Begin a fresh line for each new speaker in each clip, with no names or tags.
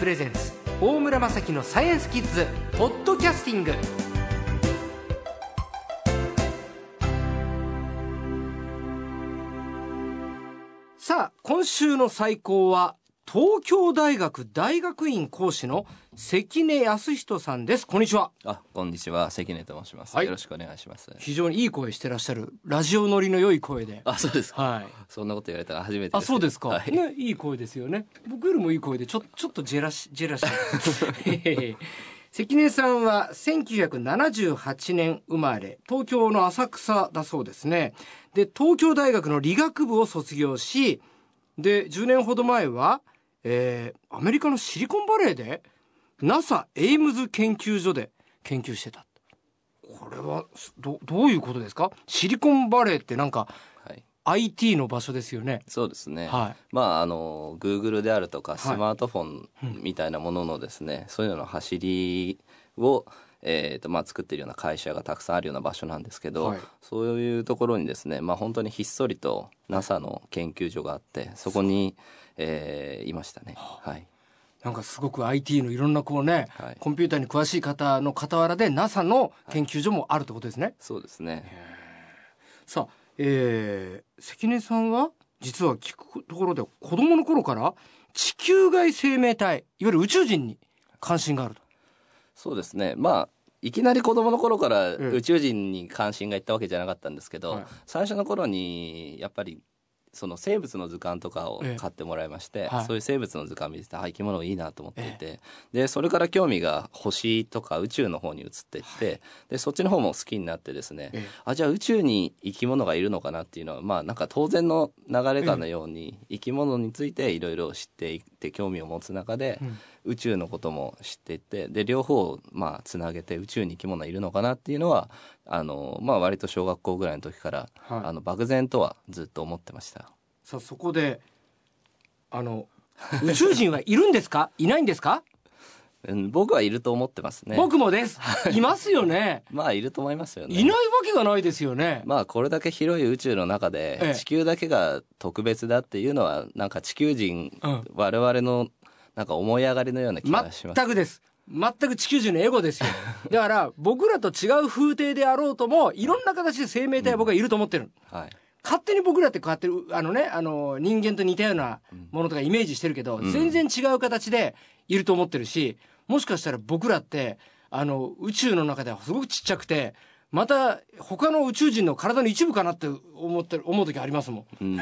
プレゼンツ大村雅樹のサイエンスキッズポッドキャスティング。さあ今週の最高は東京大学大学院講師の関根康人さんですこんにちは
あ、こんにちは、関根と申します。
はい
よろしくお願いします。
非常にいい声してらっしゃるラジオ乗りの良い声で
あ、そうですか。
はい
そんなこと言われたら初めて。
あそうですか、
はい。
ねいい声ですよね僕よりもいい声でちょちょっとジェラシジェラシー 関根さんは1978年生まれ東京の浅草だそうですねで東京大学の理学部を卒業しで10年ほど前は、えーアメリカのシリコンバレーで NASA エイムズ研究所で研究してた。これはどどういうことですか？シリコンバレーってなんか
はい。
IT の場所ですよね。
そうですね。
はい。
まあ、あの、Google であるとか、
い。
スマートフォンみたいなもののですね、そういうのの走りを、えーとまあ、作っているような会社がたくさんあるような場所なんですけど、
はい。
そういうところにですね、まあ、本当にひっそりと NASA の研究所があってそこに、えーいましたね。はい、
なんかすごく IT のいろんなこうね、
はい
コンピューターに詳しい方の傍らで NASA の研究所もあるってことですね。
そうですね。
さあ、えー、関根さんは実は聞くところで子供の頃から地球外生命体いわゆる宇宙人に関心があると。
そうですね。まあ、いきなり子供の頃から
え
宇宙人に関心がいったわけじゃなかったんですけど、
はい
最初の頃に、やっぱり、その生物の図鑑とかを
ええ。
買ってもらいまして、
はい。
そういう生物の図鑑見てて、あ、生き物いいなと思っていて、で、それから興味が星とか宇宙の方に移っていって、で、そっちの方も好きになってですね、
ええ。
あ、じゃあ宇宙に生き物がいるのかなっていうのは、まあなんか当然の流れかのように、生き物についていろいろ知っていって興味を持つ中で、
うん
宇宙のことも知っていってで両方をまあつなげて宇宙に生き物いるのかなっていうのはあの、まあ、割と小学校ぐらいの時から、
はい。
あの漠然とはずっと思ってました。
さあそこであの 宇宙人はいるんですか？いないんですか、
うん僕はいると思ってますね。
僕もです。いますよね。
まあいると思いますよね。
いないわけがないですよね。
まあこれだけ広い宇宙の中で
ええ。
地球だけが特別だっていうのはなんか地球人、
うん。
我々のなんか思い上がりのような気がします。
全くです。全く地球人のエゴですよ。だから僕らと違う風景であろうともいろんな形で生命体は僕はいると思ってる、
はい。
勝手に僕らってこうやってるあのねあの人間と似たようなものとかイメージしてるけど、
ん。
全然違う形でいると思ってるしもしかしたら僕らってあの宇宙の中ではすごくちっちゃくてまた他の宇宙人の体の一部かなって思ってる思う時ありますもん。
うん。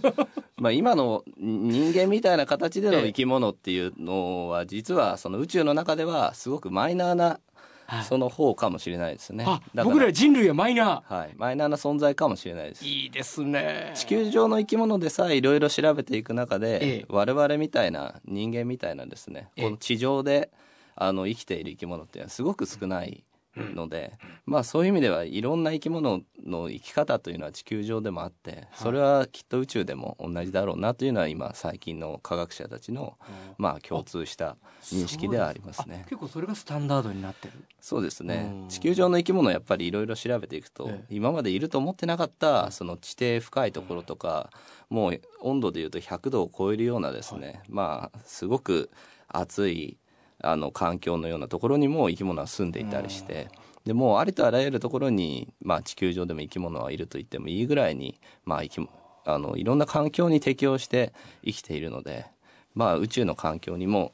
まあ今の人間みたいな形での
ええ。
生き物っていうのは実はその宇宙の中ではすごくマイナーな
はい。
その方かもしれないですね。
あ
だから
僕ら人類はマイナ
はい、マイナーな存在かもしれないです。
ー。いいですね。
地球上の生き物でさえいろいろ調べていく中で、
ええ。
我々みたいな人間みたいなですね、
ええ。
この地上であの生きている生き物っていうのはすごく少ないので、まあそういう意味ではいろんな生き物の生き方というのは地球上でもあってそれはきっと宇宙でも同じだろうなというのは今最近の科学者たちのまあ共通した認識ではあります
あ
ね。
結構それがスタンダードになってる。
そうですね。
うん。
地球上の生き物やっぱりいろいろ調べていくと、
ええ。
今までいると思ってなかったその地底深いところとか、もう温度でいうと100度を超えるようなですね、まあすごく暑いあの環境のようなところにも生き物は住んでいたりして、でもうありとあらゆるところに、まあ、地球上でも生き物はいると言ってもいいぐらいに、まあ、生きもあのいろんな環境に適応して生きているので、まあ、宇宙の環境にも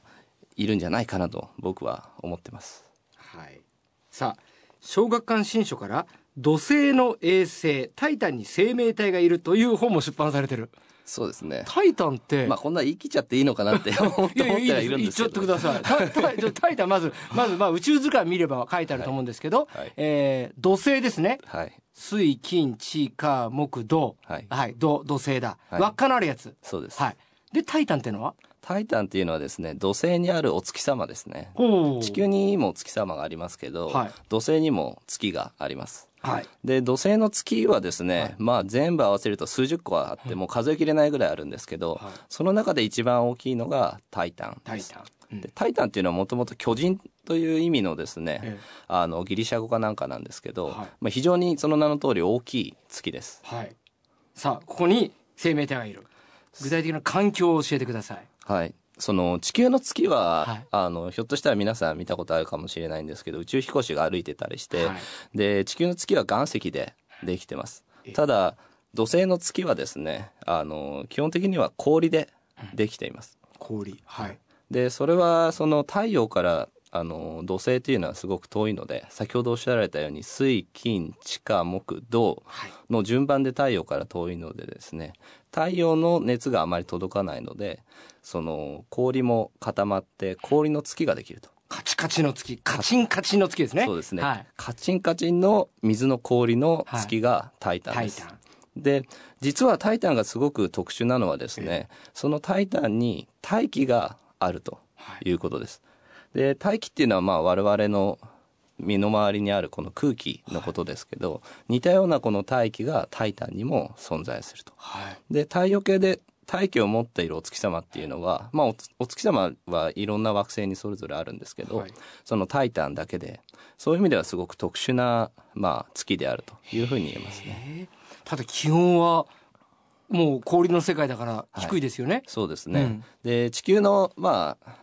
いるんじゃないかなと僕は思ってます。
はい、さあ小学館新書から土星の衛星タイタンに生命体がいるという本も出版されてる
そうですね。
タイタンって、
まあこんな言い切っちゃっていいのかなって 思ってはいるんですけど。
言っちゃってください。タ タイタンまず まずまあ宇宙図鑑見れば書いてあると思うんですけど、
はい。はい。
えー土星ですね。
はい。
水金地火木土。
はい。
はい。土土星だ、
はい。
輪っかのあるやつ。
そうです。
はい。でタイタンってのは？
タイタンっていうのはですね、土星にあるお月様ですね。地球にも月様がありますけど、
はい。
土星にも月があります。
はい。
で土星の月はですね、
はい。
まあ全部合わせると数十個あってもう数えきれないぐらいあるんですけど、
はい。
その中で一番大きいのがタイタン。
タイタン、うん。
でタイタンっていうのはもともと巨人という意味のですね、
ええ。
あのギリシャ語かなんかなんですけど、
はい。
まあ、非常にその名の通り大きい月です。
はい。さあここに生命体がいる。具体的な環境を教えてください。
はい。その地球の月は、
はい。
あのひょっとしたら皆さん見たことあるかもしれないんですけど宇宙飛行士が歩いてたりして、
はい。
で地球の月は岩石でできてます。
え。
ただ土星の月はですねあの基本的には氷でできています。
氷。はい。
でそれはその太陽からあの土星っていうのはすごく遠いので先ほどおっしゃられたように水金地下木土
はい。
の順番で太陽から遠いのでですね太陽の熱があまり届かないのでその氷も固まって氷の月ができると、
カチカチの月。カチンカチンの月ですね。
そうですね、
はい。
カチンカチンの水の氷の月がタイタンです、
タイタン。
で実はタイタンがすごく特殊なのはですねそのタイタンに大気があると
はい。
いうことです。で大気っていうのはまあ我々の身の回りにあるこの空気のことですけど、似たようなこの大気がタイタンにも存在すると。
はい。
で太陽系で大気を持っているお月様っていうのは、まあ、おお月様はいろんな惑星にそれぞれあるんですけど、
はい。
そのタイタンだけでそういう意味ではすごく特殊な、まあ、月であるというふうに言えますね。
えー。ただ気温はもう氷の世界だから低いですよね、
そうですね、
うん。
で地球のまあ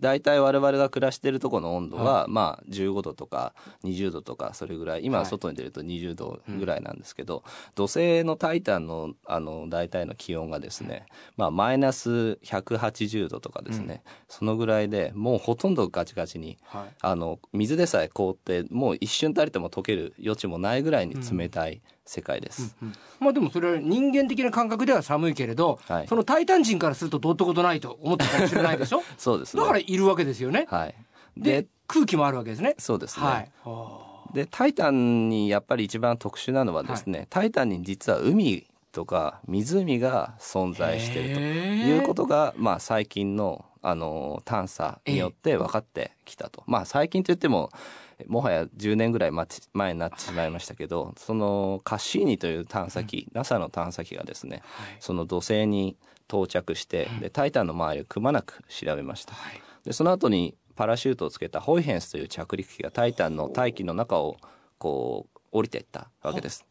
大体我々が暮らしているところの温度は、まあ15度とか20度とかそれぐらい。今外に出ると20度ぐらいなんですけど、土星のタイタンのあの大体の気温がですね、まあマイナス180度とかですね、そのぐらいでもうほとんどガチガチに
はい。
あの水でさえ凍ってもう一瞬たりとも溶ける余地もないぐらいに冷たい世界です。
うんまあでもそれは人間的な感覚では寒いけれど、
はい。
そのタイタン人からするとどうってことないと思ってたかもしれないでしょ？
そうですね。
だからいるわけですよね、
はい、
で空気もあるわけですね。
そうですね、
はい。は
でタイタンにやっぱり一番特殊なのはですね、タイタンに実は海とか湖が存在しているということが、まあ、最近のあの探査によって分かってきたと、まあ最近といってももはや10年ぐらい前前になってしまいましたけど、そのカッシーニという探査機、NASA の探査機がですね
はい。
その土星に到着してでタイタンの周りをくまなく調べました。
はい。
でその後にパラシュートをつけたホイヘンスという着陸機がタイタンの大気の中をこう降りていったわけです。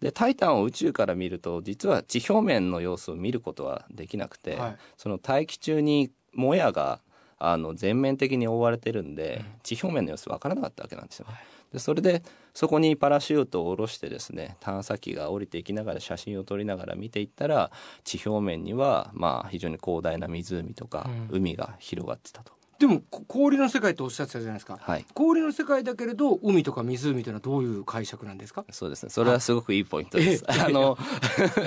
でタイタンを宇宙から見ると実は地表面の様子を見ることはできなくて、
はい。
その大気中にもやがあの全面的に覆われてるんで、地表面の様子わからなかったわけなんですよ。でそれでそこにパラシュートを下ろしてですね探査機が降りていきながら写真を撮りながら見ていったら地表面にはまあ非常に広大な湖とか
うん
海が広がってたと。
でもこ氷の世界とおっしゃってたじゃないですか
はい
氷の世界だけれど海とか湖というのはどういう解釈なんですか？
そうですね。それはすごくいいポイントです。
ええ
あの、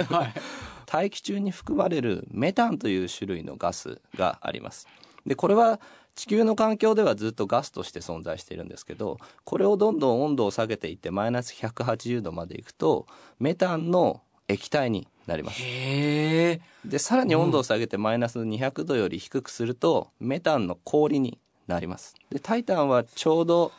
はい
大気中に含まれるメタンという種類のガスがあります。で、これは地球の環境ではずっとガスとして存在しているんですけど、これをどんどん温度を下げていってマイナス180度までいくと、メタンの液体になります。で、さらに温度を下げてマイナス200度より低くすると、メタンの氷になります。で、タイタンはちょうど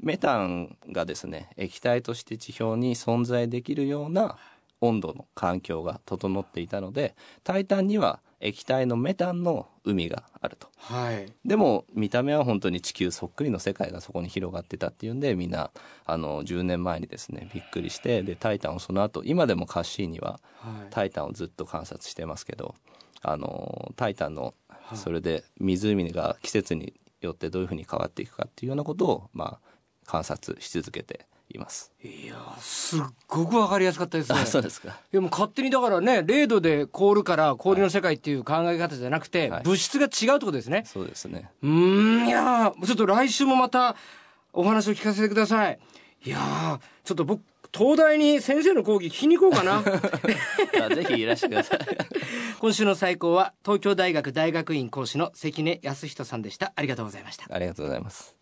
メタンがですね、液体として地表に存在できるような温度の環境が整っていたので、タイタンには液体のメタンの海があると。
はい。
でも見た目は本当に地球そっくりの世界がそこに広がってたっていうんでみんなあの10年前にですねびっくりしてでタイタンをその後今でもカッシーニは
はい。
タイタンをずっと観察してますけどあのタイタンのそれで湖が季節によってどういうふうに変わっていくかっていうようなことを、まあ、観察し続けています。
いやーすっごくわかりやすかったですね。
あそうですか。
いやもう勝手にだからね0度で凍るから氷の世界っていう考え方じゃなくて、
はい。
物質が違うってことですね。
そうですね。
うーんいやーちょっと来週もまたお話を聞かせてください。いやーちょっと僕東大に先生の講義聞きに行こうかな。
あぜひいらしてください。
今週の最高は東京大学大学院講師の関根康人さんでした。ありがとうございました。
ありがとうございます